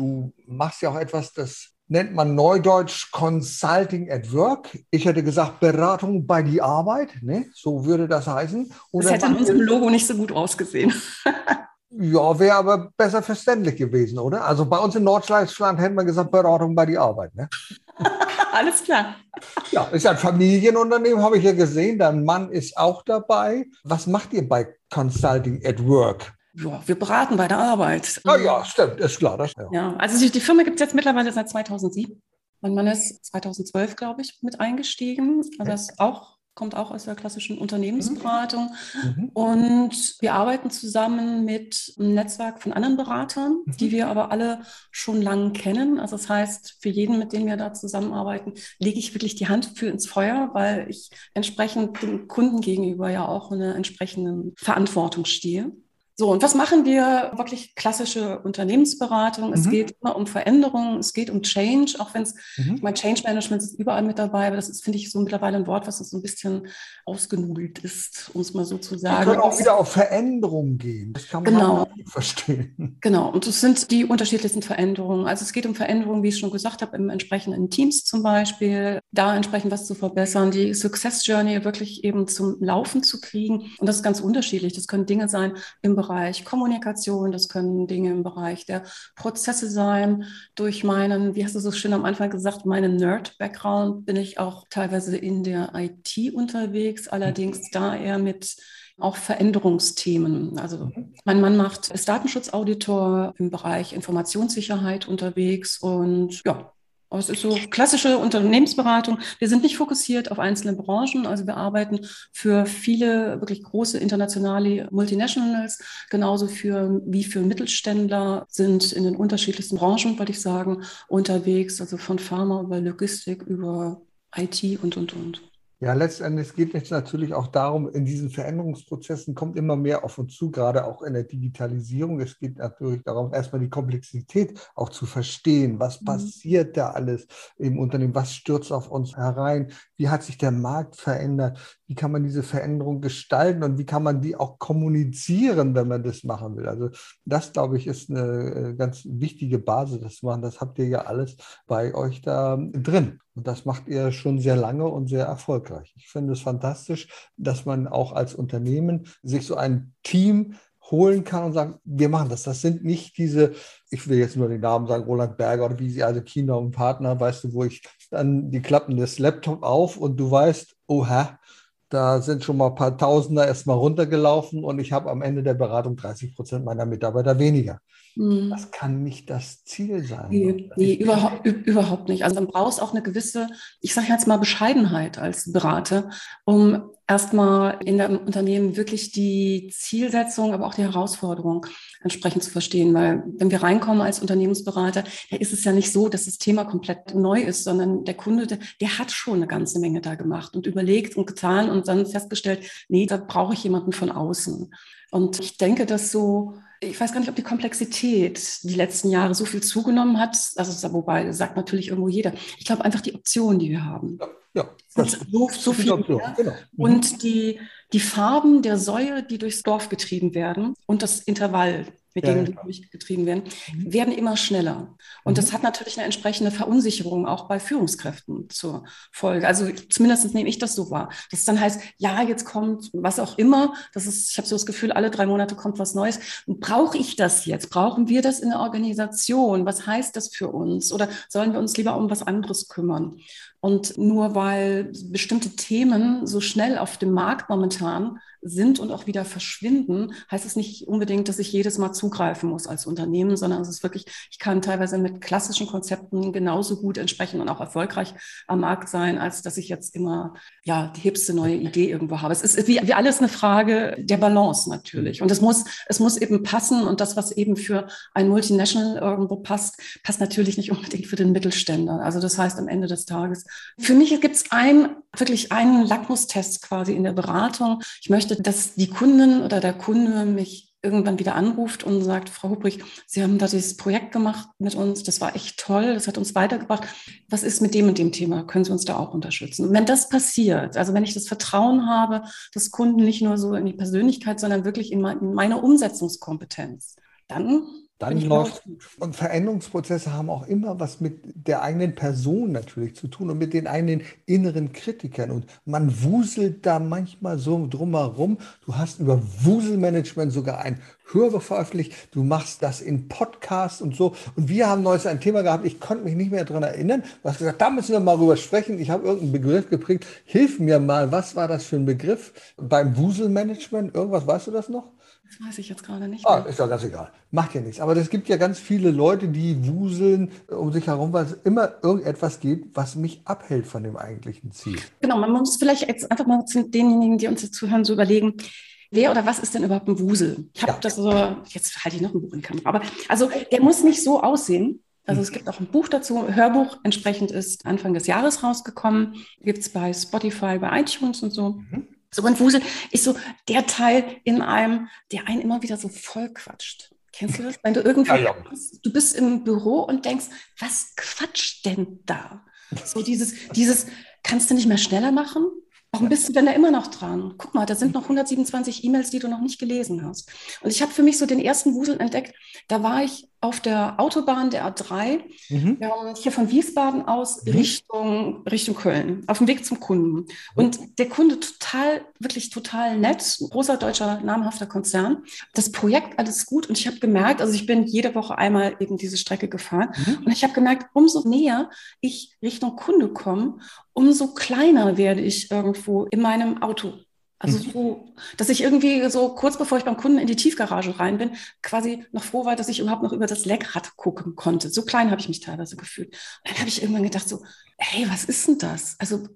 [SPEAKER 2] Du machst ja auch etwas, das nennt man Neudeutsch Consulting at Work. Ich hätte gesagt Beratung bei die Arbeit, ne? so würde das heißen.
[SPEAKER 3] Und das hätte an unserem Logo nicht so gut ausgesehen.
[SPEAKER 2] ja, wäre aber besser verständlich gewesen, oder? Also bei uns in Norddeutschland hätte man gesagt Beratung bei die Arbeit. Ne?
[SPEAKER 3] Alles klar.
[SPEAKER 2] Ja, ist ein Familienunternehmen, habe ich ja gesehen. Dein Mann ist auch dabei. Was macht ihr bei Consulting at Work?
[SPEAKER 3] Ja, wir beraten bei der Arbeit.
[SPEAKER 2] Ah ja, stimmt, ist klar. Das,
[SPEAKER 3] ja. ja also die Firma gibt es jetzt mittlerweile seit 2007. Mein Mann ist 2012, glaube ich, mit eingestiegen. Also das auch, kommt auch aus der klassischen Unternehmensberatung. Mhm. Und wir arbeiten zusammen mit einem Netzwerk von anderen Beratern, mhm. die wir aber alle schon lange kennen. Also das heißt, für jeden, mit dem wir da zusammenarbeiten, lege ich wirklich die Hand für ins Feuer, weil ich entsprechend dem Kunden gegenüber ja auch eine entsprechende Verantwortung stehe. So, und was machen wir? Wirklich klassische Unternehmensberatung. Es mhm. geht immer um Veränderungen, es geht um Change, auch wenn es, mhm. ich meine, Change Management ist überall mit dabei, aber das ist, finde ich, so mittlerweile ein Wort, was so ein bisschen ausgenudelt ist, um es mal so zu sagen.
[SPEAKER 2] Wir können auch wieder auf Veränderung gehen. Das kann man genau. verstehen.
[SPEAKER 3] Genau, und es sind die unterschiedlichsten Veränderungen. Also es geht um Veränderungen, wie ich schon gesagt habe, im entsprechenden Teams zum Beispiel, da entsprechend was zu verbessern, die Success Journey wirklich eben zum Laufen zu kriegen. Und das ist ganz unterschiedlich. Das können Dinge sein im Bereich Bereich Kommunikation, das können Dinge im Bereich der Prozesse sein. Durch meinen, wie hast du so schön am Anfang gesagt, meinen Nerd-Background bin ich auch teilweise in der IT unterwegs, allerdings da eher mit auch Veränderungsthemen. Also mein Mann macht ist Datenschutzauditor im Bereich Informationssicherheit unterwegs und ja, es ist so klassische Unternehmensberatung. Wir sind nicht fokussiert auf einzelne Branchen. Also wir arbeiten für viele wirklich große internationale Multinationals, genauso für, wie für Mittelständler sind in den unterschiedlichsten Branchen, wollte ich sagen, unterwegs. Also von Pharma über Logistik, über IT und, und, und.
[SPEAKER 2] Ja, letztendlich geht es natürlich auch darum, in diesen Veränderungsprozessen kommt immer mehr auf uns zu, gerade auch in der Digitalisierung. Es geht natürlich darum, erstmal die Komplexität auch zu verstehen. Was mhm. passiert da alles im Unternehmen? Was stürzt auf uns herein? Wie hat sich der Markt verändert? Wie kann man diese Veränderung gestalten und wie kann man die auch kommunizieren, wenn man das machen will? Also das, glaube ich, ist eine äh, ganz wichtige Basis, das machen. Das habt ihr ja alles bei euch da drin. Und das macht ihr schon sehr lange und sehr erfolgreich. Ich finde es fantastisch, dass man auch als Unternehmen sich so ein Team holen kann und sagen, wir machen das. Das sind nicht diese, ich will jetzt nur den Namen sagen, Roland Berger oder wie sie, also Kinder und Partner, weißt du, wo ich dann die Klappen des Laptop auf und du weißt, oha, da sind schon mal ein paar Tausender erstmal runtergelaufen und ich habe am Ende der Beratung 30 Prozent meiner Mitarbeiter weniger. Mhm. Das kann nicht das Ziel sein.
[SPEAKER 3] Nee, nee überhaupt, überhaupt nicht. Also dann brauchst auch eine gewisse, ich sage jetzt mal Bescheidenheit als Berater, um erstmal in dem Unternehmen wirklich die Zielsetzung, aber auch die Herausforderung entsprechend zu verstehen. Weil wenn wir reinkommen als Unternehmensberater, da ist es ja nicht so, dass das Thema komplett neu ist, sondern der Kunde, der, der hat schon eine ganze Menge da gemacht und überlegt und getan und dann festgestellt, nee, da brauche ich jemanden von außen. Und ich denke, dass so ich weiß gar nicht, ob die Komplexität die letzten Jahre so viel zugenommen hat. Also, wobei, sagt natürlich irgendwo jeder. Ich glaube einfach die Optionen, die wir haben. Ja, ja das so, so viel. Option, genau. Mhm. Und die, die Farben der Säue, die durchs Dorf getrieben werden und das Intervall, mit denen ja, durchgetrieben werden, mhm. werden immer schneller. Und mhm. das hat natürlich eine entsprechende Verunsicherung auch bei Führungskräften zur Folge. Also zumindest nehme ich das so wahr. Das dann heißt, ja, jetzt kommt was auch immer. Das ist, ich habe so das Gefühl, alle drei Monate kommt was Neues. Brauche ich das jetzt? Brauchen wir das in der Organisation? Was heißt das für uns? Oder sollen wir uns lieber um was anderes kümmern? Und nur weil bestimmte Themen so schnell auf dem Markt momentan sind und auch wieder verschwinden, heißt es nicht unbedingt, dass ich jedes Mal zugreifen muss als Unternehmen, sondern es ist wirklich, ich kann teilweise mit klassischen Konzepten genauso gut entsprechen und auch erfolgreich am Markt sein, als dass ich jetzt immer ja die hipste neue Idee irgendwo habe. Es ist wie, wie alles eine Frage der Balance natürlich. Und es muss, es muss eben passen und das, was eben für ein Multinational irgendwo passt, passt natürlich nicht unbedingt für den Mittelständler. Also das heißt am Ende des Tages, für mich gibt es ein, wirklich einen Lackmustest quasi in der Beratung. Ich möchte möchte, dass die Kundin oder der Kunde mich irgendwann wieder anruft und sagt, Frau Hubrich, Sie haben da dieses Projekt gemacht mit uns, das war echt toll, das hat uns weitergebracht. Was ist mit dem und dem Thema? Können Sie uns da auch unterstützen? Und wenn das passiert, also wenn ich das Vertrauen habe, dass Kunden nicht nur so in die Persönlichkeit, sondern wirklich in meine Umsetzungskompetenz, dann
[SPEAKER 2] dann läuft und Veränderungsprozesse haben auch immer was mit der eigenen Person natürlich zu tun und mit den eigenen inneren Kritikern. Und man wuselt da manchmal so drumherum. Du hast über Wuselmanagement sogar ein Hörbuch veröffentlicht. Du machst das in Podcasts und so. Und wir haben neues ein Thema gehabt. Ich konnte mich nicht mehr daran erinnern. Du hast gesagt, da müssen wir mal drüber sprechen. Ich habe irgendeinen Begriff geprägt. Hilf mir mal. Was war das für ein Begriff beim Wuselmanagement? Irgendwas, weißt du das noch?
[SPEAKER 3] Das weiß ich jetzt gerade nicht.
[SPEAKER 2] Ah, ist ja ganz egal. Macht ja nichts. Aber es gibt ja ganz viele Leute, die wuseln um sich herum, weil es immer irgendetwas gibt, was mich abhält von dem eigentlichen Ziel.
[SPEAKER 3] Genau, man muss vielleicht jetzt einfach mal zu denjenigen, die uns jetzt zuhören, so überlegen, wer oder was ist denn überhaupt ein Wusel? Ich habe ja. das so, jetzt halte ich noch ein Buch in Kamera, aber also der muss nicht so aussehen. Also es gibt auch ein Buch dazu, Hörbuch entsprechend ist Anfang des Jahres rausgekommen, gibt es bei Spotify, bei iTunes und so. Mhm. So ein Wusel ist so der Teil in einem, der einen immer wieder so voll quatscht. Kennst du das? Wenn du irgendwie,
[SPEAKER 2] Ja, ja.
[SPEAKER 3] du bist im Büro und denkst, was quatscht denn da? So dieses, dieses, kannst du nicht mehr schneller machen? Warum bist du denn da immer noch dran? Guck mal, da sind noch 127 E-Mails, die du noch nicht gelesen hast. Und ich habe für mich so den ersten Wusel entdeckt. Da war ich auf der Autobahn der A3,
[SPEAKER 2] Mhm.
[SPEAKER 3] ähm, hier von Wiesbaden aus
[SPEAKER 2] Mhm.
[SPEAKER 3] Richtung, Richtung Köln, auf dem Weg zum Kunden. Und der Kunde total, wirklich total nett, großer deutscher namhafter Konzern. Das Projekt alles gut und ich habe gemerkt, also ich bin jede Woche einmal eben diese Strecke gefahren
[SPEAKER 2] Mhm.
[SPEAKER 3] und ich habe gemerkt, umso näher ich Richtung Kunde komme, umso kleiner werde ich irgendwo in meinem Auto. Also
[SPEAKER 2] Mhm.
[SPEAKER 3] so, dass ich irgendwie so kurz bevor ich beim Kunden in die Tiefgarage rein bin, quasi noch froh war, dass ich überhaupt noch über das Lenkrad gucken konnte. So klein habe ich mich teilweise gefühlt. Und dann habe ich irgendwann gedacht so, hey, was ist denn das? Also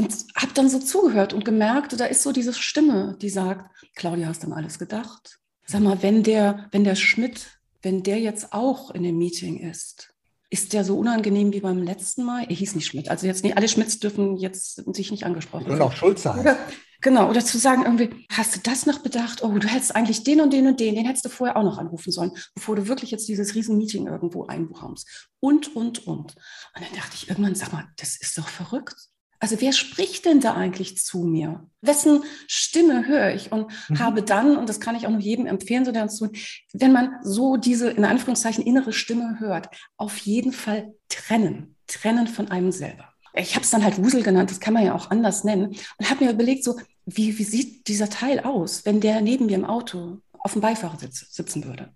[SPEAKER 3] und habe dann so zugehört und gemerkt, da ist so diese Stimme, die sagt, Claudia, hast du an alles gedacht? Sag mal, wenn der, wenn der Schmidt, wenn der jetzt auch in dem Meeting ist, ist der so unangenehm wie beim letzten Mal? Er hieß nicht Schmidt. Also jetzt nicht alle Schmidts dürfen jetzt sich nicht angesprochen
[SPEAKER 2] Und auch Schulze
[SPEAKER 3] genau, oder zu sagen irgendwie, hast du das noch bedacht? Oh, du hättest eigentlich den und den und den, den hättest du vorher auch noch anrufen sollen, bevor du wirklich jetzt dieses Riesen-Meeting irgendwo einbuchst. Und, und, und. Und dann dachte ich irgendwann, sag mal, das ist doch verrückt. Also wer spricht denn da eigentlich zu mir? Wessen Stimme höre ich? Und
[SPEAKER 2] Mhm.
[SPEAKER 3] habe dann, und das kann ich auch nur jedem empfehlen, so der uns tun, wenn man so diese, in Anführungszeichen, innere Stimme hört, auf jeden Fall trennen. Trennen von einem selber. Ich habe es dann halt Wusel genannt, das kann man ja auch anders nennen. Und habe mir überlegt, so, wie, wie sieht dieser Teil aus, wenn der neben mir im Auto auf dem Beifahrersitz sitzen würde?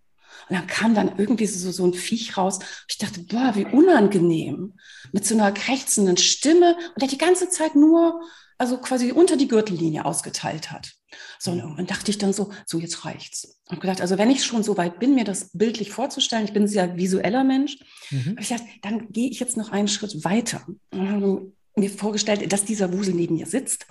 [SPEAKER 3] Und dann kam dann irgendwie so, so ein Viech raus. Ich dachte, boah, wie unangenehm. Mit so einer krächzenden Stimme und der die ganze Zeit nur, also quasi unter die Gürtellinie ausgeteilt hat. So, und irgendwann dachte ich dann so, so jetzt reicht's. Und gedacht, also wenn ich schon so weit bin, mir das bildlich vorzustellen, ich bin ein sehr visueller Mensch,
[SPEAKER 2] Mhm.
[SPEAKER 3] ich gedacht, dann gehe ich jetzt noch einen Schritt weiter. Und mir vorgestellt, dass dieser Wusel neben mir sitzt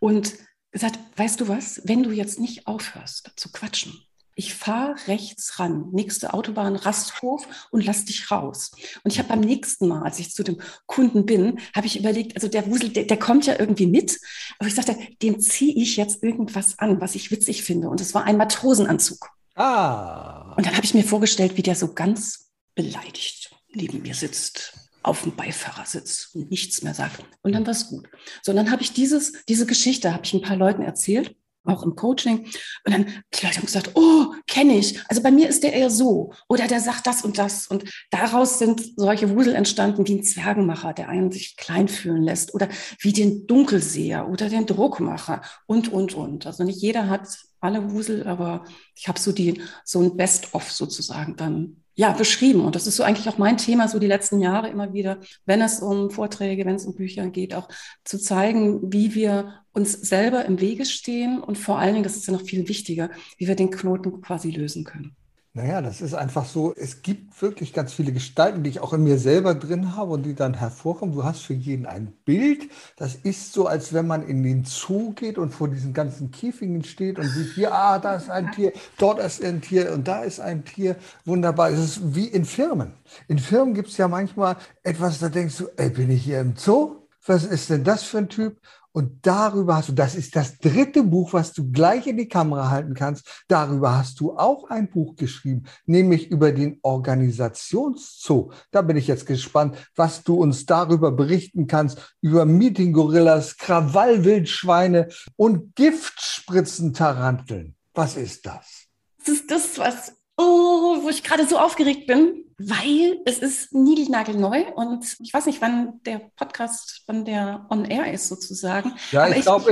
[SPEAKER 3] und gesagt, weißt du was, wenn du jetzt nicht aufhörst zu quatschen, ich fahre rechts ran, nächste Autobahn, Rasthof und lass dich raus. Und ich habe beim nächsten Mal, als ich zu dem Kunden bin, habe ich überlegt, also der Wusel, der, der kommt ja irgendwie mit, aber ich sagte, dem ziehe ich jetzt irgendwas an, was ich witzig finde. Und es war ein Matrosenanzug.
[SPEAKER 2] Ah.
[SPEAKER 3] Und dann habe ich mir vorgestellt, wie der so ganz beleidigt neben mir sitzt, auf dem Beifahrersitz und nichts mehr sagt. Und dann war es gut. So, und dann habe ich dieses, diese Geschichte, habe ich ein paar Leuten erzählt, auch im Coaching. Und dann die Leute haben gesagt, oh, kenne ich. Also bei mir ist der eher so. Oder der sagt das und das. Und daraus sind solche Wusel entstanden wie ein Zwergenmacher, der einen sich klein fühlen lässt. Oder wie den Dunkelseher oder den Druckmacher und, und, und. Also nicht jeder hat alle Wusel, aber ich habe so die, so ein Best-of sozusagen dann ja, beschrieben. Und das ist so eigentlich auch mein Thema, so die letzten Jahre immer wieder, wenn es um Vorträge, wenn es um Bücher geht, auch zu zeigen, wie wir uns selber im Wege stehen und vor allen Dingen, das ist ja noch viel wichtiger, wie wir den Knoten quasi lösen können.
[SPEAKER 2] Naja, das ist einfach so, es gibt wirklich ganz viele Gestalten, die ich auch in mir selber drin habe und die dann hervorkommen. Du hast für jeden ein Bild. Das ist so, als wenn man in den Zoo geht und vor diesen ganzen Käfigen steht und sieht, hier, ah, da ist ein Tier, dort ist ein Tier und da ist ein Tier. Wunderbar. Es ist wie in Firmen. In Firmen gibt es ja manchmal etwas, da denkst du, ey, bin ich hier im Zoo? Was ist denn das für ein Typ? Und darüber hast du, das ist das dritte Buch, was du gleich in die Kamera halten kannst. Darüber hast du auch ein Buch geschrieben, nämlich über den Organisationszoo. Da bin ich jetzt gespannt, was du uns darüber berichten kannst, über Meeting-Gorillas, Krawallwildschweine und Giftspritzen-Taranteln. Was ist das?
[SPEAKER 3] Das ist das, was, oh, wo ich gerade so aufgeregt bin, weil es ist niegelnagelneu und ich weiß nicht, wann der Podcast, wann der on air ist sozusagen.
[SPEAKER 2] Ja,
[SPEAKER 3] Aber
[SPEAKER 2] ich glaube,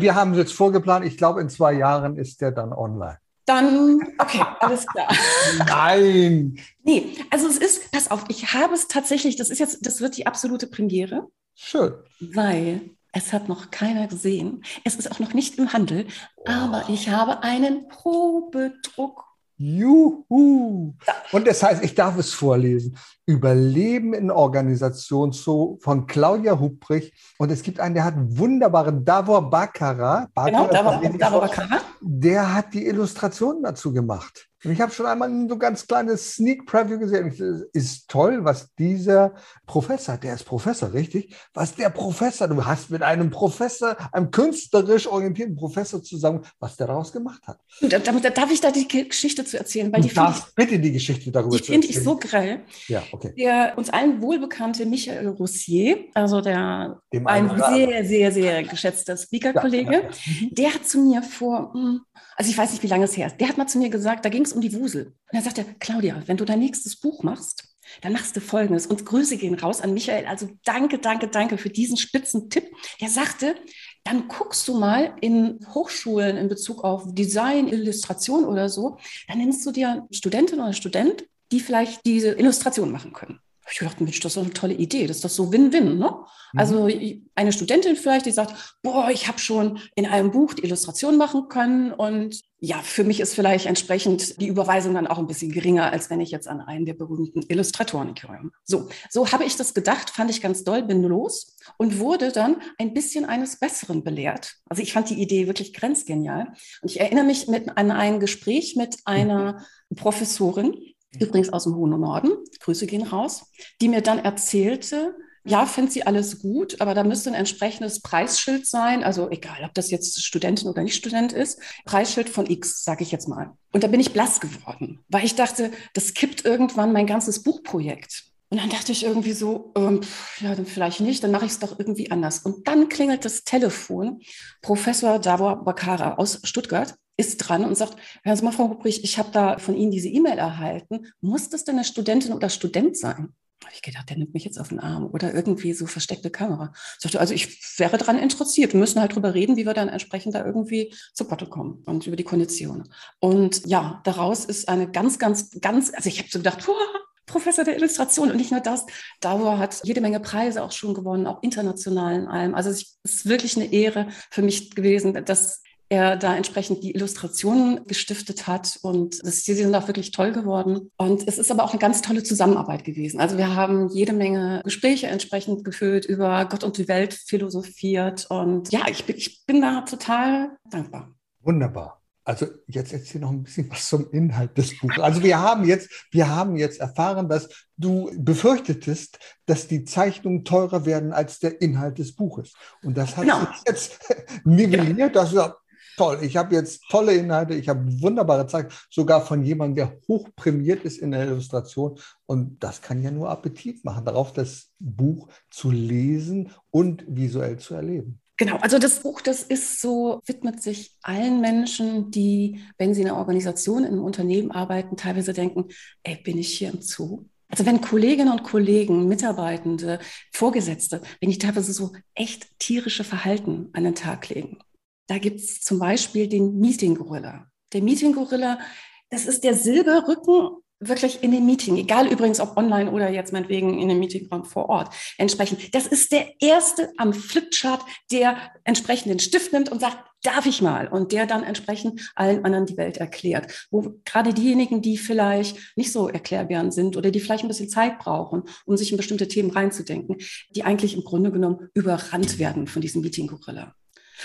[SPEAKER 2] wir haben jetzt vorgeplant, ich glaube, in zwei Jahren ist der dann online.
[SPEAKER 3] Dann, okay, alles klar.
[SPEAKER 2] Nein!
[SPEAKER 3] Nee, also es ist, pass auf, ich habe es tatsächlich, das ist jetzt, das wird die absolute Premiere,
[SPEAKER 2] Schön.
[SPEAKER 3] weil es hat noch keiner gesehen. Es ist auch noch nicht im Handel, aber ich habe einen Probedruck.
[SPEAKER 2] Juhu! Und das heißt, ich darf es vorlesen. Überleben in Organisation Zoo von Claudia Hubrich. Und es gibt einen, der hat wunderbaren Davor Bakara.
[SPEAKER 3] Genau, Davor, Davor Bakara.
[SPEAKER 2] Der hat die Illustrationen dazu gemacht. Ich habe schon einmal ein so ganz kleines Sneak Preview gesehen. Ist toll, was dieser Professor, der ist Professor, richtig? Was der Professor, du hast mit einem Professor, einem künstlerisch orientierten Professor zusammen, was der daraus gemacht hat.
[SPEAKER 3] Da, da, darf ich da die Geschichte zu erzählen?
[SPEAKER 2] Weil du die darfst bitte die Geschichte darüber
[SPEAKER 3] die finde ich so grell.
[SPEAKER 2] Ja, okay.
[SPEAKER 3] Der uns allen wohlbekannte Michael Roussier, also der ein sehr, sehr, sehr geschätzter Speaker-Kollege, ja, ja, ja. der hat zu mir vor, hm, also ich weiß nicht, wie lange es her ist, der hat mal zu mir gesagt, da ging es um die Wusel. Und er, Claudia, wenn du dein nächstes Buch machst, dann machst du Folgendes. Und Grüße gehen raus an Michael. Also danke, danke, danke für diesen spitzen Tipp. Der sagte, dann guckst du mal in Hochschulen in Bezug auf Design, Illustration oder so, dann nimmst du dir Studentin oder Student, die vielleicht diese Illustration machen können ich gedacht, Mensch, das ist doch eine tolle Idee. Das ist doch so Win-Win. Ne? Mhm. Also eine Studentin vielleicht, die sagt, boah, ich habe schon in einem Buch die Illustration machen können und ja, für mich ist vielleicht entsprechend die Überweisung dann auch ein bisschen geringer, als wenn ich jetzt an einen der berühmten Illustratoren käme. So, so habe ich das gedacht, fand ich ganz doll, bin los und wurde dann ein bisschen eines Besseren belehrt. Also ich fand die Idee wirklich grenzgenial. Und ich erinnere mich mit, an ein Gespräch mit einer mhm. Professorin, übrigens aus dem hohen Norden, Grüße gehen raus, die mir dann erzählte, ja, findet sie alles gut, aber da müsste ein entsprechendes Preisschild sein, also egal, ob das jetzt Studentin oder nicht Student ist, Preisschild von X, sage ich jetzt mal. Und da bin ich blass geworden, weil ich dachte, das kippt irgendwann mein ganzes Buchprojekt. Und dann dachte ich irgendwie so, ähm, ja, dann vielleicht nicht, dann mache ich es doch irgendwie anders. Und dann klingelt das Telefon. Professor Davor Bakara aus Stuttgart ist dran und sagt, Hören Sie mal, Frau Hubrich, ich habe da von Ihnen diese E-Mail erhalten. Muss das denn eine Studentin oder Student sein? habe ich gedacht, der nimmt mich jetzt auf den Arm oder irgendwie so versteckte Kamera. Ich sagte, also ich wäre daran interessiert. Wir müssen halt drüber reden, wie wir dann entsprechend da irgendwie zu Potte kommen und über die Konditionen. Und ja, daraus ist eine ganz, ganz, ganz, also ich habe so gedacht, Professor der Illustration und nicht nur das. Dauer hat jede Menge Preise auch schon gewonnen, auch international in allem. Also es ist wirklich eine Ehre für mich gewesen, dass er da entsprechend die Illustrationen gestiftet hat. Und das, sie sind auch wirklich toll geworden. Und es ist aber auch eine ganz tolle Zusammenarbeit gewesen. Also wir haben jede Menge Gespräche entsprechend geführt, über Gott und die Welt philosophiert. Und ja, ich bin, ich bin da total dankbar.
[SPEAKER 2] Wunderbar. Also jetzt erzähl noch ein bisschen was zum Inhalt des Buches. Also wir haben jetzt, wir haben jetzt erfahren, dass du befürchtetest, dass die Zeichnungen teurer werden als der Inhalt des Buches. Und das hat genau. sich jetzt nivelliert. Ja. Das ist toll. Ich habe jetzt tolle Inhalte, ich habe wunderbare Zeichnungen, sogar von jemandem, der hochprämiert ist in der Illustration. Und das kann ja nur Appetit machen, darauf das Buch zu lesen und visuell zu erleben.
[SPEAKER 3] Genau, also das Buch, das ist so, widmet sich allen Menschen, die, wenn sie in einer Organisation, in einem Unternehmen arbeiten, teilweise denken, ey, bin ich hier im Zoo? Also wenn Kolleginnen und Kollegen, Mitarbeitende, Vorgesetzte, wenn die teilweise so echt tierische Verhalten an den Tag legen. Da gibt es zum Beispiel den Meeting-Gorilla. Der Meeting-Gorilla, das ist der Silberrücken wirklich in dem Meeting, egal übrigens ob online oder jetzt meinetwegen in dem Meetingraum vor Ort, entsprechend. Das ist der erste am Flipchart, der entsprechend den Stift nimmt und sagt, darf ich mal? Und der dann entsprechend allen anderen die Welt erklärt. Wo gerade diejenigen, die vielleicht nicht so erklärbaren sind oder die vielleicht ein bisschen Zeit brauchen, um sich in bestimmte Themen reinzudenken, die eigentlich im Grunde genommen überrannt werden von diesem Meeting-Gorilla.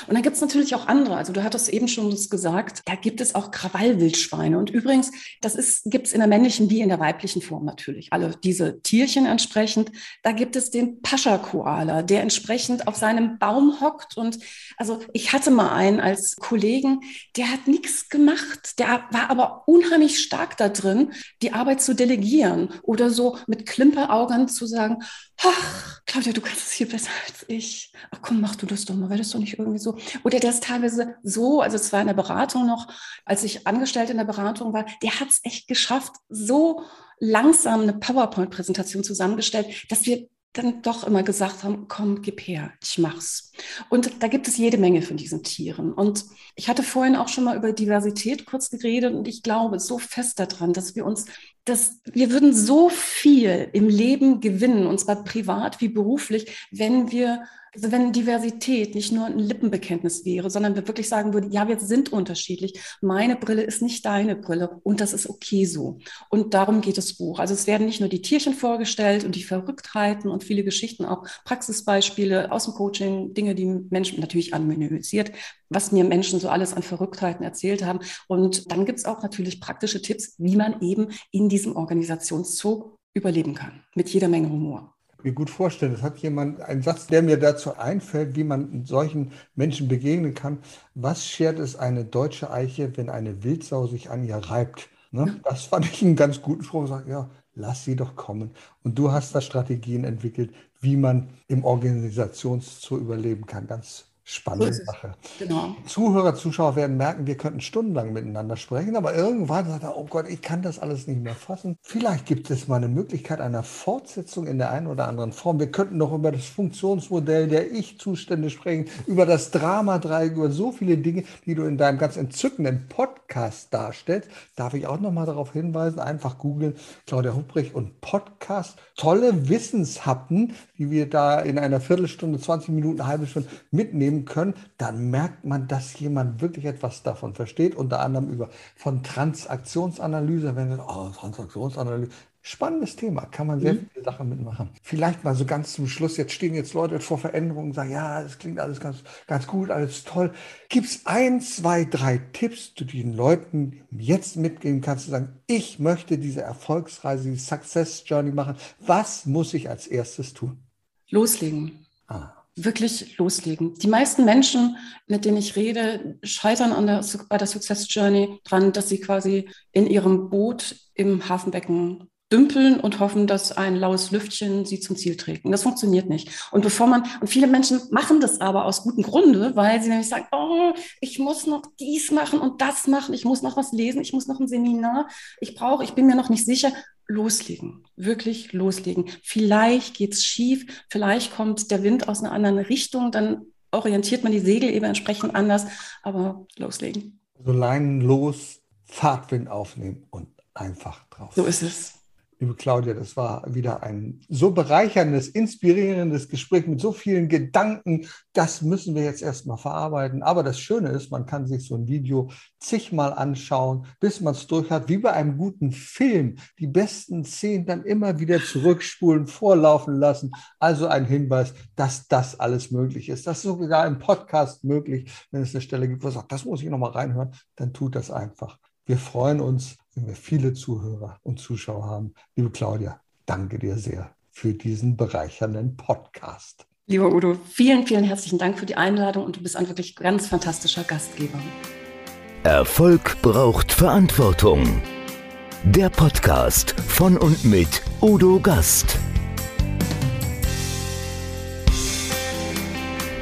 [SPEAKER 3] Und dann gibt es natürlich auch andere. Also du hattest eben schon gesagt, da gibt es auch Krawallwildschweine. Und übrigens, das gibt es in der männlichen wie in der weiblichen Form natürlich. Alle diese Tierchen entsprechend. Da gibt es den Pascha-Koala, der entsprechend auf seinem Baum hockt. Und also ich hatte mal einen als Kollegen, der hat nichts gemacht. Der war aber unheimlich stark da drin, die Arbeit zu delegieren oder so mit Klimperaugen zu sagen, ach, Claudia, du kannst es hier besser als ich. Ach komm, mach du das doch mal, wäre das doch nicht irgendwie so. Oder der ist teilweise so, also es war in der Beratung noch, als ich angestellt in der Beratung war, der hat es echt geschafft, so langsam eine PowerPoint-Präsentation zusammengestellt, dass wir dann doch immer gesagt haben, komm, gib her, ich mach's. Und da gibt es jede Menge von diesen Tieren. Und ich hatte vorhin auch schon mal über Diversität kurz geredet und ich glaube so fest daran, dass wir uns dass wir würden so viel im Leben gewinnen, und zwar privat wie beruflich, wenn wir also wenn Diversität nicht nur ein Lippenbekenntnis wäre, sondern wir wirklich sagen würden, ja, wir sind unterschiedlich. Meine Brille ist nicht deine Brille und das ist okay so. Und darum geht das Buch. Also es werden nicht nur die Tierchen vorgestellt und die Verrücktheiten und viele Geschichten, auch Praxisbeispiele aus dem Coaching, Dinge, die Menschen natürlich anonymisiert, was mir Menschen so alles an Verrücktheiten erzählt haben. Und dann gibt es auch natürlich praktische Tipps, wie man eben in diesem Organisationszoo überleben kann. Mit jeder Menge Humor
[SPEAKER 2] mir gut vorstellen. Es hat jemand einen Satz, der mir dazu einfällt, wie man solchen Menschen begegnen kann. Was schert es eine deutsche Eiche, wenn eine Wildsau sich an ihr reibt? Ne? Das fand ich einen ganz guten Spruch. Sag, ja, lass sie doch kommen. Und du hast da Strategien entwickelt, wie man im Organisationszoo überleben kann. Ganz Spannende so Sache. Genau. Zuhörer, Zuschauer werden merken, wir könnten stundenlang miteinander sprechen, aber irgendwann sagt er, oh Gott, ich kann das alles nicht mehr fassen. Vielleicht gibt es mal eine Möglichkeit einer Fortsetzung in der einen oder anderen Form. Wir könnten noch über das Funktionsmodell der Ich-Zustände sprechen, über das Drama-Dreieck, über so viele Dinge, die du in deinem ganz entzückenden Podcast darstellst. Darf ich auch noch mal darauf hinweisen, einfach googeln, Claudia Hubrich und Podcast. Tolle Wissenshappen, die wir da in einer Viertelstunde, 20 Minuten, eine halbe Stunde mitnehmen nehmen können, dann merkt man, dass jemand wirklich etwas davon versteht, unter anderem über von Transaktionsanalyse, wenn du, oh, Transaktionsanalyse, Spannendes Thema, kann man sehr mhm. viele Sachen mitmachen. Vielleicht mal so ganz zum Schluss, jetzt stehen jetzt Leute vor Veränderungen und sagen, ja, das klingt alles ganz, ganz gut, alles toll. Gibt es ein, zwei, drei Tipps, die du den Leuten jetzt mitgeben kannst, zu sagen, ich möchte diese Erfolgsreise, die Success Journey machen. Was muss ich als erstes tun?
[SPEAKER 3] Loslegen. Ah wirklich loslegen. Die meisten Menschen, mit denen ich rede, scheitern an der, bei der Success Journey dran, dass sie quasi in ihrem Boot im Hafenbecken dümpeln und hoffen, dass ein laues Lüftchen sie zum Ziel trägt. Und das funktioniert nicht. Und bevor man, und viele Menschen machen das aber aus gutem Grunde, weil sie nämlich sagen, oh, ich muss noch dies machen und das machen, ich muss noch was lesen, ich muss noch ein Seminar, ich brauche, ich bin mir noch nicht sicher loslegen, wirklich loslegen. Vielleicht geht's schief, vielleicht kommt der Wind aus einer anderen Richtung, dann orientiert man die Segel eben entsprechend anders, aber loslegen.
[SPEAKER 2] So Leinen los, Fahrtwind aufnehmen und einfach drauf.
[SPEAKER 3] So ist es.
[SPEAKER 2] Liebe Claudia, das war wieder ein so bereicherndes, inspirierendes Gespräch mit so vielen Gedanken. Das müssen wir jetzt erstmal verarbeiten. Aber das Schöne ist, man kann sich so ein Video zigmal anschauen, bis man es durch hat, wie bei einem guten Film. Die besten Szenen dann immer wieder zurückspulen, vorlaufen lassen. Also ein Hinweis, dass das alles möglich ist. Das ist sogar im Podcast möglich, wenn es eine Stelle gibt, wo man sagt, das muss ich nochmal reinhören, dann tut das einfach. Wir freuen uns, wenn wir viele Zuhörer und Zuschauer haben. Liebe Claudia, danke dir sehr für diesen bereichernden Podcast.
[SPEAKER 3] Lieber Udo, vielen, vielen herzlichen Dank für die Einladung und du bist ein wirklich ganz fantastischer Gastgeber.
[SPEAKER 1] Erfolg braucht Verantwortung. Der Podcast von und mit Udo Gast.